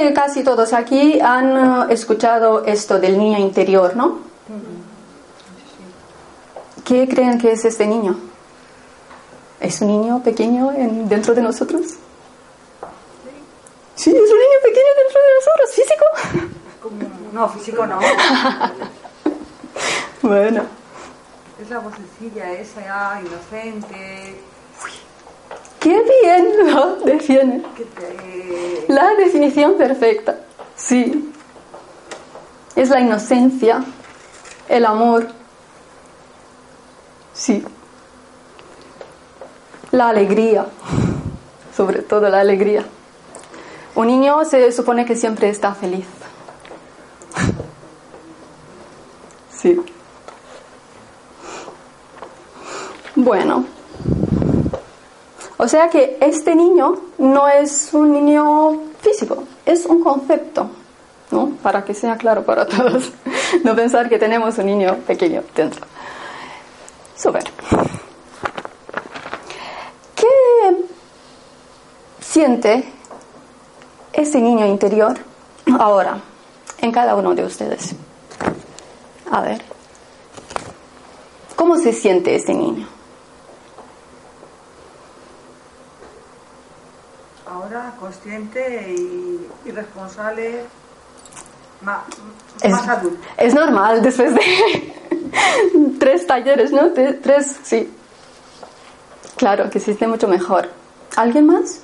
que casi todos aquí han eh, escuchado esto del niño interior, ¿no? ¿Qué creen que es este niño? ¿Es un niño pequeño en- dentro de nosotros? Sí, es un niño pequeño dentro de nosotros, físico. No, físico no. Bueno, Es la vocecilla esa inocente qué bien lo define. La definición perfecta, sí. Es la inocencia, el amor, sí. La alegría, sobre todo la alegría. Un niño se supone que siempre está feliz. Sí. Bueno. O sea que este niño no es un niño físico, es un concepto, ¿no? Para que sea claro para todos. No pensar que tenemos un niño pequeño dentro. Súper. ¿Qué siente ese niño interior ahora en cada uno de ustedes? A ver. ¿Cómo se siente ese niño? Ahora consciente y, y responsable, más, Es, más adulto. es normal después de tres talleres, ¿no? De- tres, sí. Claro, que existe mucho mejor. ¿Alguien más?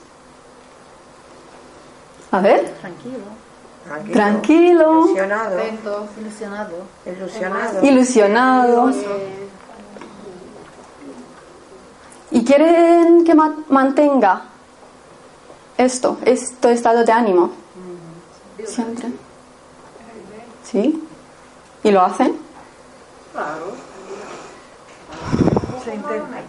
A ver. Tranquilo, Tranquilo, ilusionado, Atento, ilusionado. ilusionado. ilusionado. ¿Y quieren que ma- mantenga esto, este estado de ánimo? Siempre. ¿Sí? ¿Y lo hacen? Se intenta.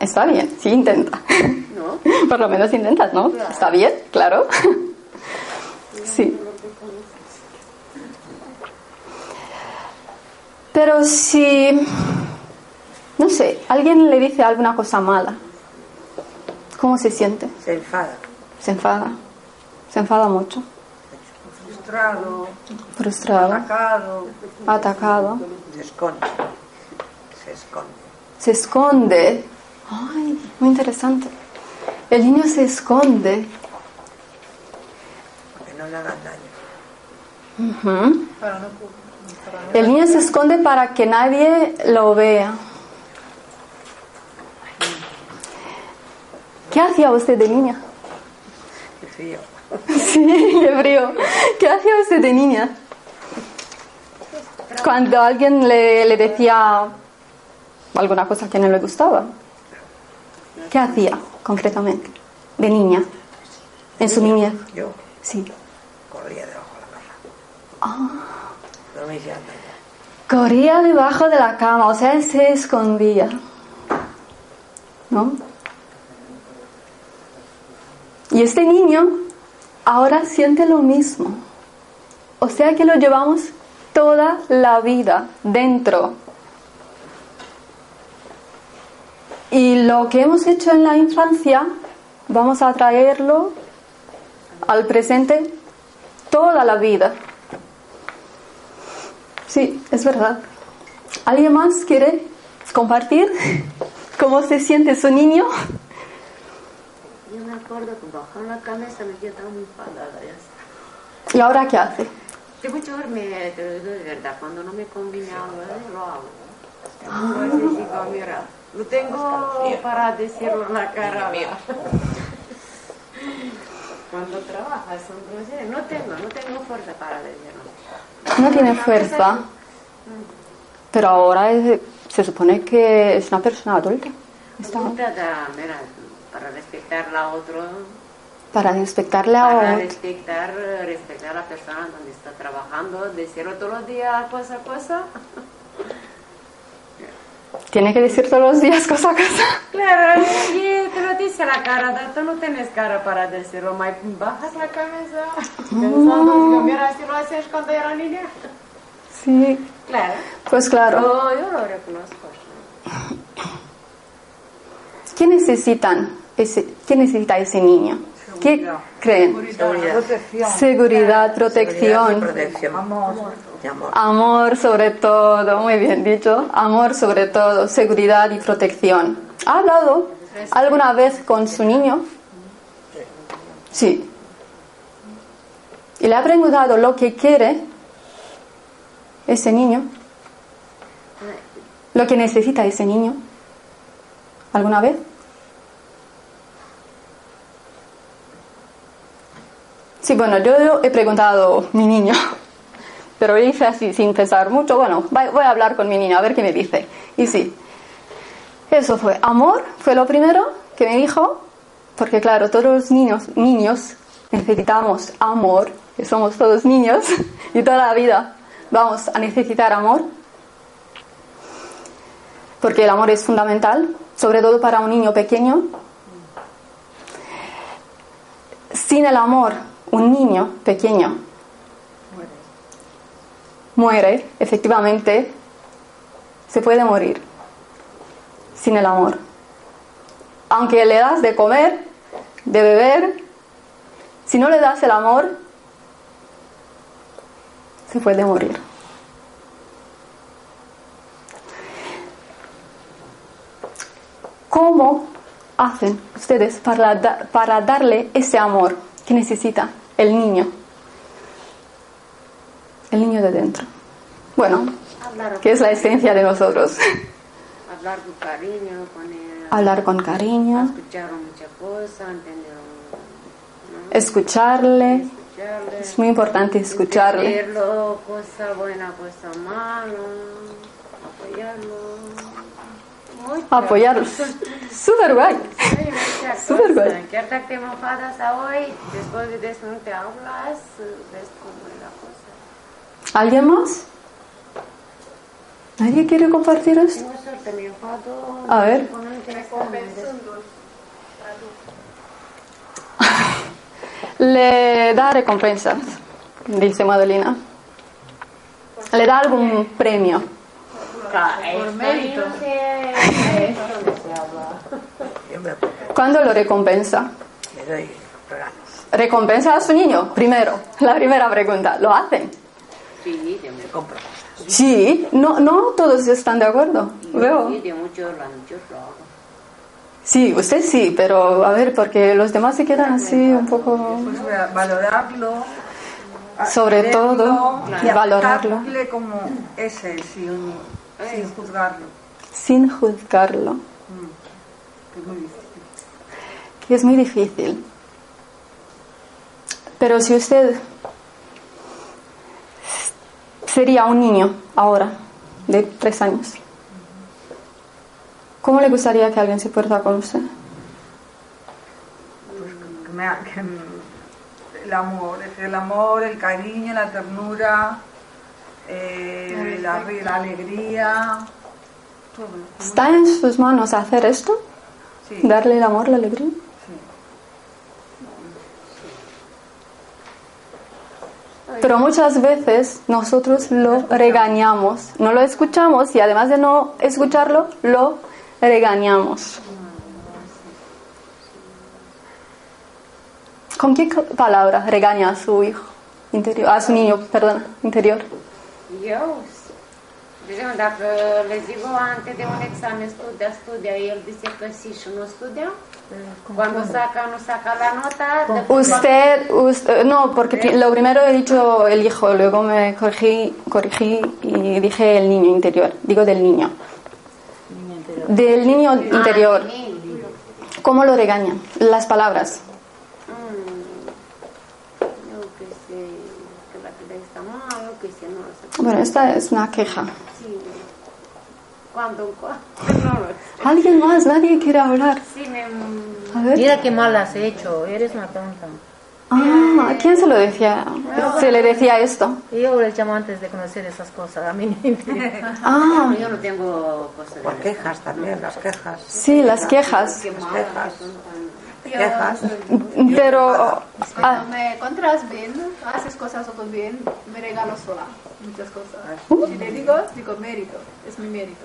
Está bien, sí intenta. Por lo menos intentas, ¿no? Está bien, claro. Sí. Pero si, no sé, alguien le dice alguna cosa mala, ¿cómo se siente? Se enfada. Se enfada. Se enfada mucho. Frustrado, Frustrado. atacado. Atacado. Se esconde. Se esconde. Se esconde. Ay, muy interesante. El niño se esconde. Que no le hagan daño. Ujú. El niño se esconde para que nadie lo vea. ¿Qué hacía usted de niña? Qué frío. Sí, qué frío. ¿Qué hacía usted de niña? Cuando alguien le, le decía alguna cosa que no le gustaba. ¿Qué hacía concretamente de niña? En su niñez. Yo Sí. corría debajo de la cama. Ah. No me. Corría debajo de la cama, o sea, se escondía. ¿No? Y este niño ahora siente lo mismo. O sea que lo llevamos toda la vida dentro. Y lo que hemos hecho en la infancia, vamos a traerlo al presente toda la vida. Sí, es verdad. ¿Alguien más quiere compartir cómo se siente su niño? Me acuerdo que bajaba la cabeza me quedaba muy enfadada. Ya está. ¿Y ahora qué hace? De mucho verme, te lo digo de verdad, cuando no me conviene algo, ¿eh? lo hago. Entonces digo, mira, lo tengo para decirlo en la cara. mira. Cuando trabajas, no tengo, no tengo fuerza para decirlo. No tiene fuerza, pero ahora es- se supone que es una persona adulta. Está Adulta, mira, para respetar a otro, para respetarle a para otro. respetar, respetar a la persona donde está trabajando, decirlo todos los días, cosa a cosa. Tiene que decir todos los días cosa a cosa. Claro, y te lo dice la cara, tú no tienes cara para decirlo, bajas la cabeza, pensando, mira, si lo haces cuando era niña. Sí, Claro, pues claro. yo, yo lo reconozco. ¿Qué necesitan? Ese, ¿Qué necesita ese niño? ¿Qué Seguridad. creen? Seguridad. Protección. Seguridad, protección, amor. amor sobre todo, muy bien dicho, amor sobre todo, seguridad y protección. ¿Ha hablado alguna vez con su niño? Sí. Y le ha preguntado lo que quiere ese niño, lo que necesita ese niño. ¿Alguna vez? Sí, bueno, yo he preguntado a mi niño, pero hice así sin pensar mucho. Bueno, voy a hablar con mi niño a ver qué me dice. Y sí, eso fue amor, fue lo primero que me dijo, porque claro, todos los niños, niños necesitamos amor, que somos todos niños y toda la vida vamos a necesitar amor, porque el amor es fundamental, sobre todo para un niño pequeño. Sin el amor, un niño pequeño muere, efectivamente, se puede morir sin el amor. Aunque le das de comer, de beber, si no le das el amor, se puede morir. ¿Cómo hacen ustedes para, para darle ese amor que necesita el niño? El niño de dentro. Bueno, que es la esencia de nosotros. hablar con cariño, con él, Hablar con cariño, cosas, entender, ¿no? escucharle. escucharle. Es muy importante escucharle. Cosa buena, cosa mala, apoyarlo. Apoyarlos. Súper guay. Súper guay. Que hasta que a hoy, después de eso no te hablas, ves cómo es la cosa. ¿Alguien más? ¿Nadie quiere compartir esto? Tengo suerte, me enfado. A ver. Le da recompensas, dice Madalena. Le da algún premio. Por mérito. Yo me, ¿Cuándo lo recompensa? me doy regalos. Recompensa a su niño, primero. La primera pregunta. ¿Lo hacen? Sí, de mucho. Compro. Sí, no, no todos están de acuerdo. Veo. Sí, de mucho, la mucho lo hago. Sí, usted sí, pero a ver, porque los demás se quedan así un poco... Pues va- valorarlo. Sobre todo, y valorarlo. como es él, sin, sin juzgarlo. sin juzgarlo, Que es muy difícil. que es muy difícil. Pero si usted sería un niño ahora, de tres años, ¿cómo le gustaría que alguien se porta con usted? Pues que me que el amor, el amor, el cariño, la ternura, eh, la, alegría, todo. ¿Está en sus manos hacer esto? Sí, ¿Darle el amor, la alegría? Pero muchas veces nosotros lo regañamos, no lo escuchamos y además de no escucharlo, lo regañamos. ¿Con qué palabra regaña a su hijo? interior, a su niño, perdona, interior. Eu, de exemplu, dacă le zic "Oh, antes de un examen studia, studia, el dice că sí și nu studia, cuando saca, no saca la nota, Usted, usted- no, porque lo primero he dicho el hijo, luego me corregí, corregí y dije el niño interior, digo del niño. Del niño interior, Ah, niño. ¿cómo lo regañan? Las palabras. Yo que sé, que la vida está mal, yo que sé, no lo sé. Bueno, esta es una queja. Sí. ¿Cuándo? ¿Cuándo? No lo sé. ¿Alguien más? Nadie quiere hablar. Sí, me... A ver. Mira qué mal has hecho, eres una tonta. Ah, ¿a quién se lo decía? Se le decía esto. Yo les llamo antes de conocer esas cosas, a mí. Ah, Yo no tengo cosas Por de... quejas también, las quejas. sí, las quejas. Las quejas. Quejas. Pero, ah, me encuentras bien, haces cosas todo bien, me regalo sola muchas cosas. Si le digo, digo mérito, es mi mérito.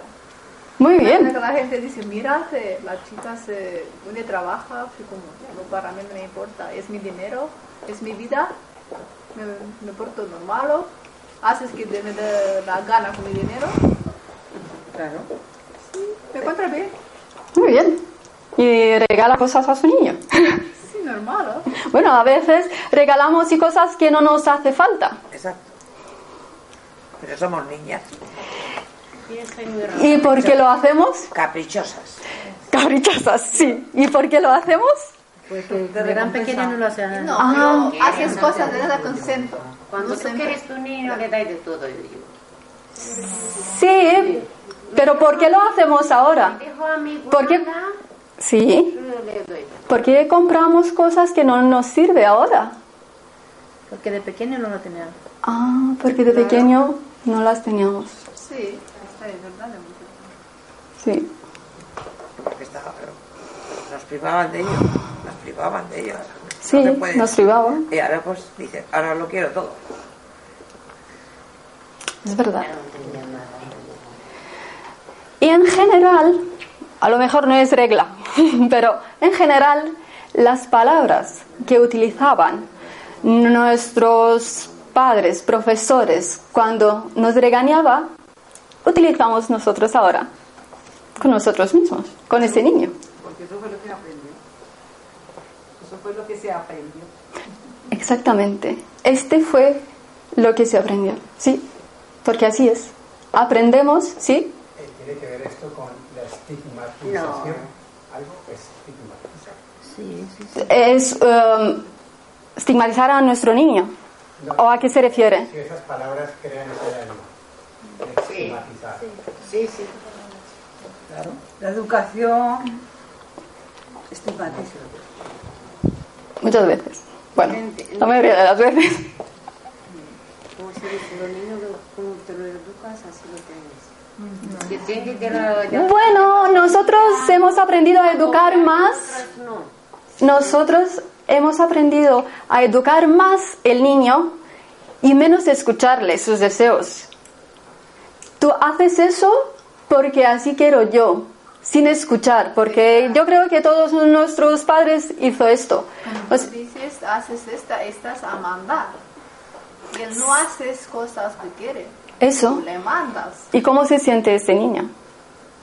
muy bien. la gente dice, mira, la chica se, donde trabaja, como, "Ya, no, para mí no me importa, es mi dinero, es mi vida, me, me porto normal, haces que me dé la gana con mi dinero, Claro. me encuentra bien, Muy bien. Y regala cosas a su niño. sí, normal, ¿no? Bueno, a veces regalamos y cosas que no nos hace falta. Exacto. Pero somos niñas. ¿Y por qué lo hacemos? caprichosas. Caprichosas, sí. ¿Y por qué lo hacemos? Porque de gran pequeña no lo hacen. No, Ah. pero haces cosas de nada consento. Cuando No tú quieres tu niño, le das de todo, yo digo. Sí, pero ¿por qué lo hacemos ahora? Dejo a mi ¿Por qué? Sí. ¿por qué compramos cosas que no nos sirve ahora? Porque de pequeño no lo tenían. Ah, porque de pequeño no las teníamos. Sí, esta es verdad. Sí. Porque estaba, pero nos privaban de ello. Nos privaban de ello. Sí, No nos privaba. Y ahora pues dice, ahora lo quiero todo. Es verdad. Y en general, a lo mejor no es regla, pero en general las palabras que utilizaban nuestros padres, profesores, cuando nos regañaba, utilizamos nosotros ahora, con nosotros mismos, con ese niño. Porque eso fue lo que aprendió. Eso fue lo que se aprendió. Exactamente. Este fue lo que se aprendió, ¿sí? Porque así es. Aprendemos, ¿sí? ¿Tiene que ver esto con la estigmatización? Algo estigmatizar. Es um, estigmatizar a nuestro niño. ¿O a qué se refiere? Si esas palabras crean ese de estigmatizar. Sí, sí. Claro. La educación estigmatiza. Muchas veces. Bueno, la mayoría de las veces. Como se dice, los niños, como te lo educas, así lo tienes. Bueno, nosotros hemos aprendido a educar más. No. Nosotros hemos aprendido a educar más el niño y menos escucharle sus deseos. Tú haces eso porque así quiero yo, sin escuchar, porque yo creo que todos nuestros padres hizo esto. O sea, dices, haces esta, estás a mandar. Y él no haces cosas que quiere. Eso. Tú le mandas. ¿Y cómo se siente ese niño?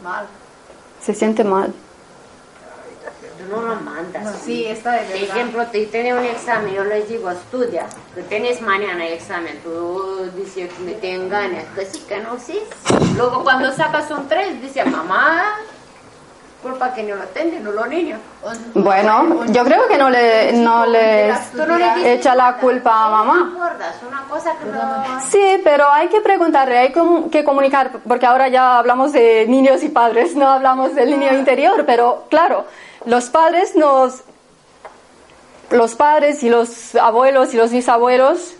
Mal. Se siente mal. Tú no lo mandas. Sí, está de Por verdad. ejemplo, te tiene un examen, yo les digo, estudia, que tienes mañana el examen, tú dices que me te engañas, que sí, que no, sí. Luego cuando sacas un 3, dice, mamá, culpa que no lo atienden, no los niños. Bueno, yo creo que no le, no le echa la nada. culpa a mamá. acuerdas, una cosa que no... Sí, pero hay que preguntarle, hay que comunicar, porque ahora ya hablamos de niños y padres, no hablamos del niño interior, pero claro, los padres nos, los padres y los abuelos y los bisabuelos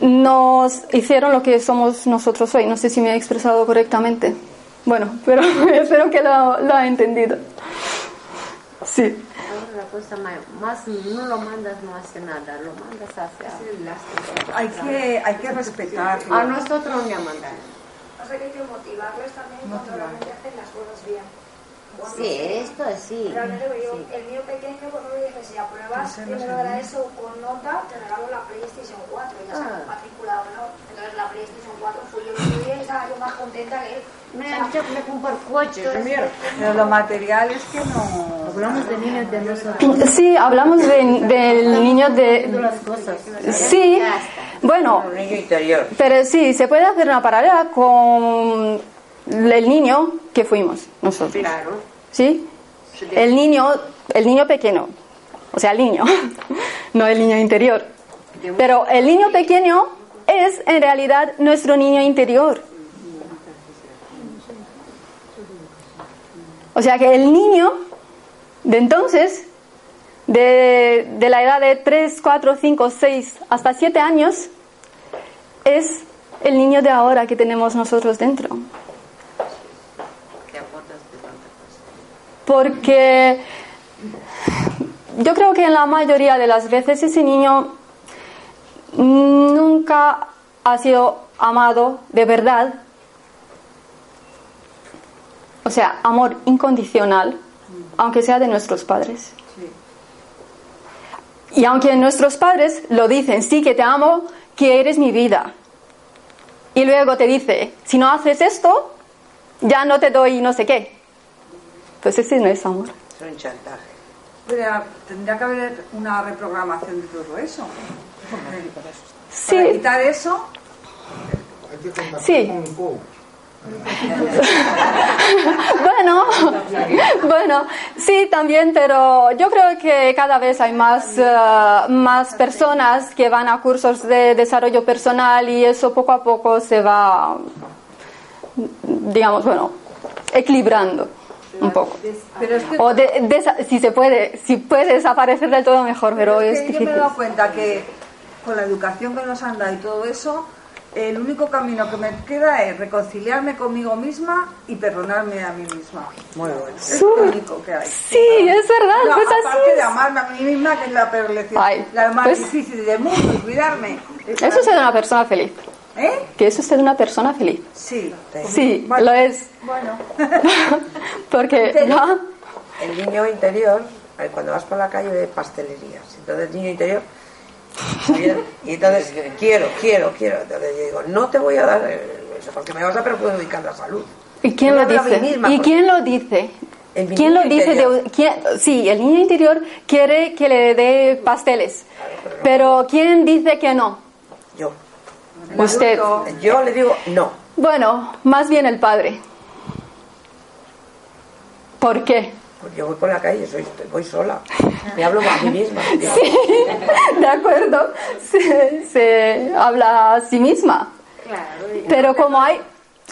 nos hicieron lo que somos nosotros hoy. No sé si me he expresado correctamente. Bueno, pero espero que lo, lo ha entendido. Sí. Ahora la cosa más, más no lo mandas, no hace nada, lo mandas a hacer. Hay que, hay que respetarlo. A nosotros no me mandan. O sea que hay que motivarlos también cuando realmente hacen las cosas bien. Cuando Sí, esto es sí. Realmente, yo, el mío pequeño, cuando me dice, si apruebas, primero de la ESO con nota, te regalo la PlayStation 4, ya se han matriculado, ¿no? Entonces la PlayStation 4 fui yo el otro día y estaba yo más contenta que él. Me han dicho que me comprar coches, mira. Pero lo material es que no... Hablamos de niños de nosotros. Sí, hablamos de- del niño de... las cosas. Sí, bueno, pero sí, se puede hacer una paralela con el niño que fuimos nosotros. Claro. ¿Sí? El niño, el niño pequeño, o sea, el niño, no el niño interior. Pero el niño pequeño es en realidad nuestro niño interior. O sea que el niño de entonces, de, de la edad de 3, 4, 5, 6 hasta 7 años, es el niño de ahora que tenemos nosotros dentro. Porque yo creo que en la mayoría de las veces ese niño nunca ha sido amado de verdad. O sea, amor incondicional, aunque sea de nuestros padres. Y aunque nuestros padres lo dicen, sí que te amo, que eres mi vida. Y luego te dice, si no haces esto, ya no te doy no sé qué. Pues ese no es amor. Es un chantaje. Pero tendría que haber una reprogramación de todo eso. Porque para Sí, quitar eso, Hay que contactar Sí. bueno, bueno, sí también, pero yo creo que cada vez hay más, eh, más personas que van a cursos de desarrollo personal y eso poco a poco se va, digamos, bueno, equilibrando un poco. pero es que, O de- si se puede, si puede desaparecer del todo mejor, pero es es que yo me he dado cuenta que con la educación que nos han dado y todo eso, el único camino que me queda es reconciliarme conmigo misma y perdonarme a mí misma. Muy bueno. Es lo único que hay. Sí, es verdad, No, pues así aparte de amarme a mí misma, que es la peor lección, Ay, la más pues- difícil del mundo, y cuidarme. Eso es ser una persona feliz. ¿Eh? Que eso es ser una persona feliz. Sí. Sí, Bueno. lo es. Bueno. Porque. El niño interior, eh, cuando vas por la calle ve pastelerías. Entonces el niño interior y entonces quiero, quiero, quiero. Entonces yo digo, no te voy a dar eh, eso porque me vas a perjudicar la salud. ¿Y quién lo dice? misma, ¿Y quién lo dice? ¿Quién lo dice? De, quién- sí, el niño interior quiere que le dé pasteles. Pero ¿quién dice que no? Yo. Usted. Yo le digo no. Bueno, más bien el padre. ¿Por qué? Pues yo voy por la calle, soy, voy sola. Me hablo a mí misma. Digo, De acuerdo, se, se habla a sí misma. Pero como hay,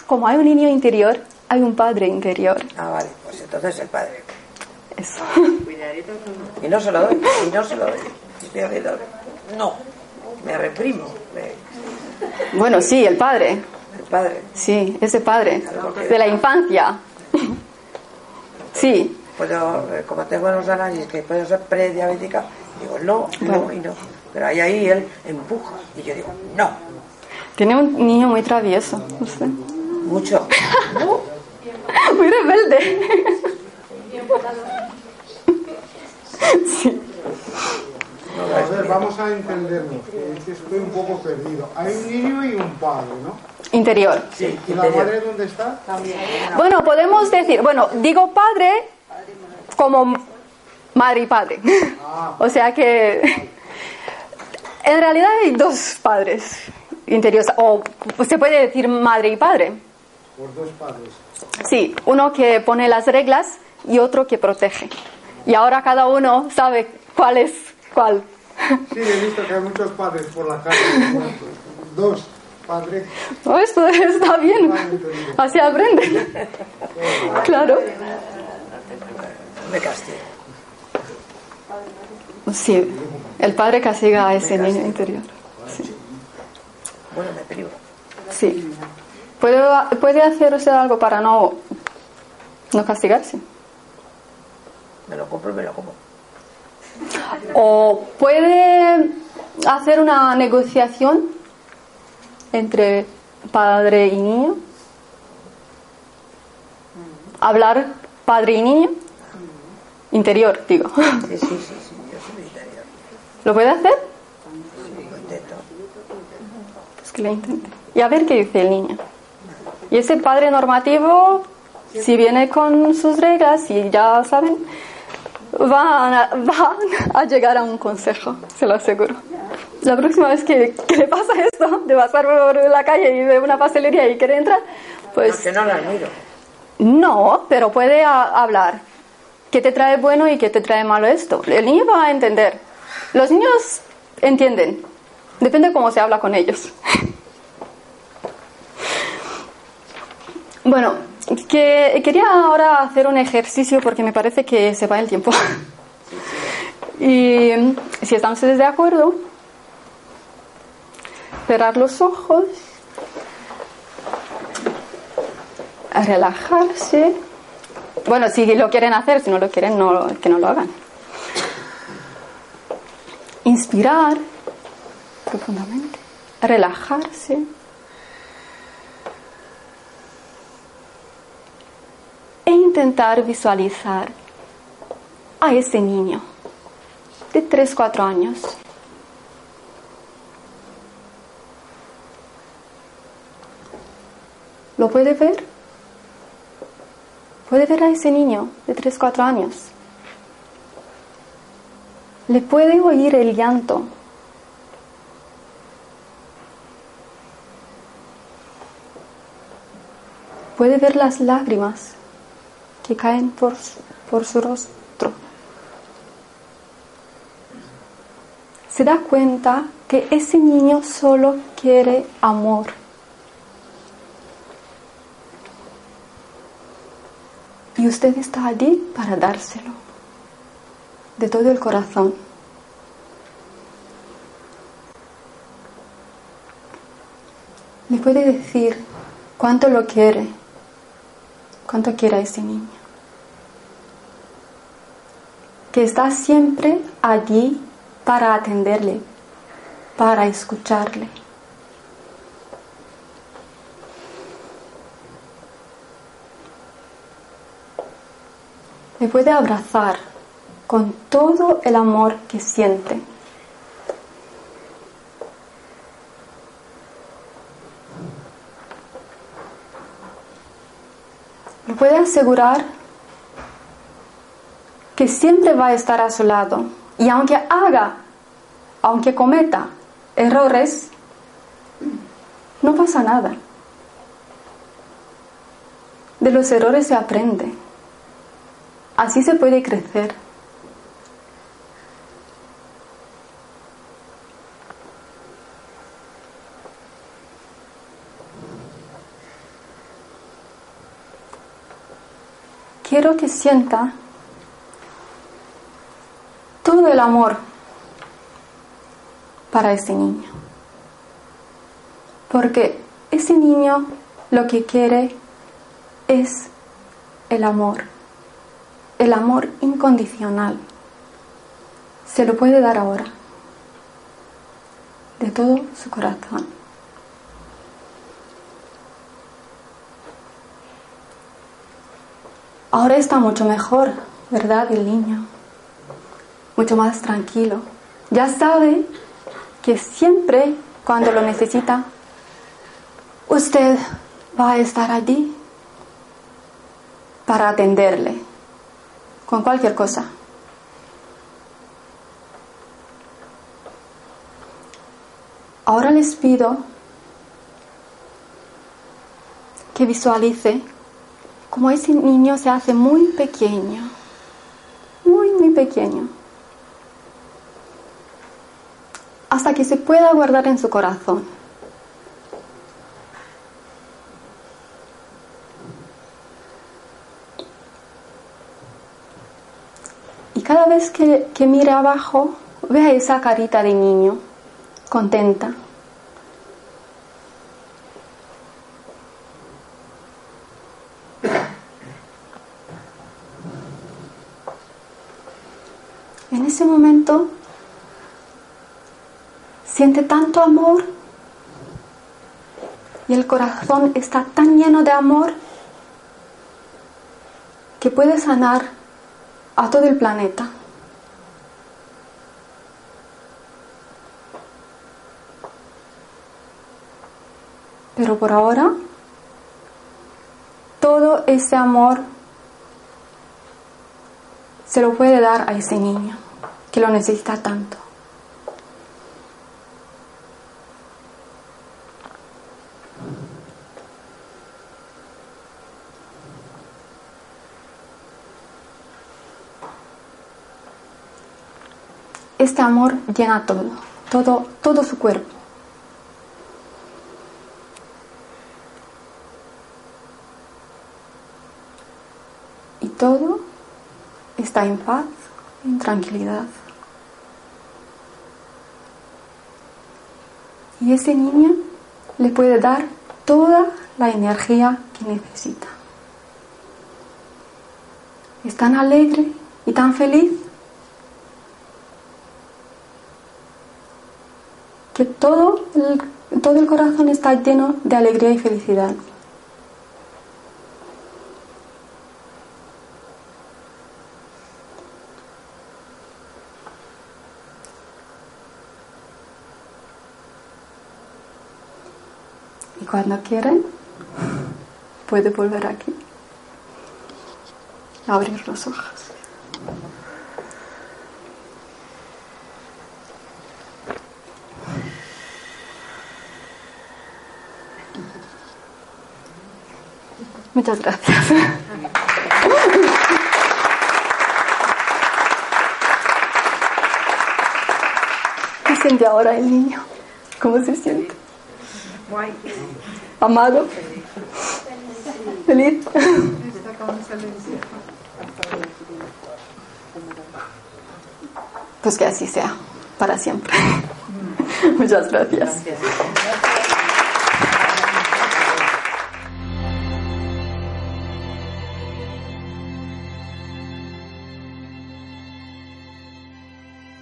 como hay un niño interior, hay un padre interior. Ah, vale, pues entonces el padre. Eso. Y no se lo doy, y no se lo doy. Estoy haciendo, no, me reprimo. me- Bueno, sí, el padre. el padre. Sí, ese padre. De la infancia. Sí. Puedo, eh, como tengo los análisis que puedo ser prediabética, digo no, no y no. Pero ahí, ahí él empuja y yo digo no, Tiene un niño muy travieso. usted. mucho. Muy rebelde. Sí. A ver, vamos a entendernos, que es que estoy un poco perdido. Hay un niño y un padre, ¿no? Interior. Sí, ¿Y la interior. madre dónde está? Bueno, podemos decir, bueno, digo padre como madre y padre. O sea que en realidad hay dos padres interiores, o se puede decir madre y padre. Por dos padres. Sí, uno que pone las reglas y otro que protege. Y ahora cada uno sabe cuál es cuál. Sí, he visto que hay muchos padres por la calle. Dos padres. Oh, esto está bien. Así aprende. Claro. Me castigo. Sí, el padre castiga a ese niño interior. Bueno, me privo. Sí. ¿Puede, puede hacer usted algo para no, no castigarse? Me lo compro y me lo como. ¿O puede hacer una negociación entre padre y niño? ¿Hablar padre y niño? Interior, digo. Sí, sí, sí, sí, yo soy interior. ¿Lo puede hacer? Soy interior. pues que le intente. Y a ver qué dice el niño. Y ese padre normativo, si viene con sus reglas y ya saben, van a, van a llegar a un consejo, se lo aseguro. La próxima vez que, que le pasa esto, de pasar por la calle y ve una pastelería y quiere entrar, pues... Que no la miro. No, pero puede a- hablar. ¿Qué te trae bueno y qué te trae malo esto? El niño va a entender. Los niños entienden. Depende cómo se habla con ellos. Bueno, que quería ahora hacer un ejercicio porque me parece que se va el tiempo. Y si están ustedes de acuerdo, cerrar los ojos, relajarse. Bueno, si lo quieren hacer, si no lo quieren, no, que no lo hagan. Inspirar profundamente, relajarse. E intentar visualizar a ese niño de 3, 4 años. ¿Lo puede ver? ¿Puede ver a ese niño de 3, 4 años? ¿Le puede oír el llanto? ¿Puede ver las lágrimas que caen por, por su rostro? Se da cuenta que ese niño solo quiere amor. Y usted está allí para dárselo, de todo el corazón. Le puede decir cuánto lo quiere, cuánto quiere a ese niño. Que está siempre allí para atenderle, para escucharle. Le puede abrazar con todo el amor que siente. Le puede asegurar que siempre va a estar a su lado y aunque haga, aunque cometa errores, no pasa nada. De los errores se aprende. Así se puede crecer. Quiero que sienta todo el amor para ese niño. Porque ese niño lo que quiere es el amor el amor incondicional. Se lo puede dar ahora, de todo su corazón. Ahora está mucho mejor, ¿verdad? El niño, mucho más tranquilo. Ya sabe que siempre cuando lo necesita, usted va a estar allí para atenderle con cualquier cosa. Ahora les pido que visualice cómo ese niño se hace muy pequeño, muy, muy pequeño, hasta que se pueda guardar en su corazón. Y cada que, que mire abajo, vea esa carita de niño, contenta. En ese momento siente tanto amor y el corazón está tan lleno de amor que puede sanar a todo el planeta. Pero por ahora, todo ese amor se lo puede dar a ese niño que lo necesita tanto. Este amor llena todo, todo, todo su cuerpo. Todo está en paz, en tranquilidad. Y ese niño le puede dar toda la energía que necesita. Es tan alegre y tan feliz que todo el, todo el corazón está lleno de alegría y felicidad. Cuando quieren, puede volver aquí. Abrir los ojos. Muchas gracias. ¿Qué siente ahora el niño? ¿Cómo se siente? Amado. Feliz. Pues que así sea, para siempre. Muchas gracias.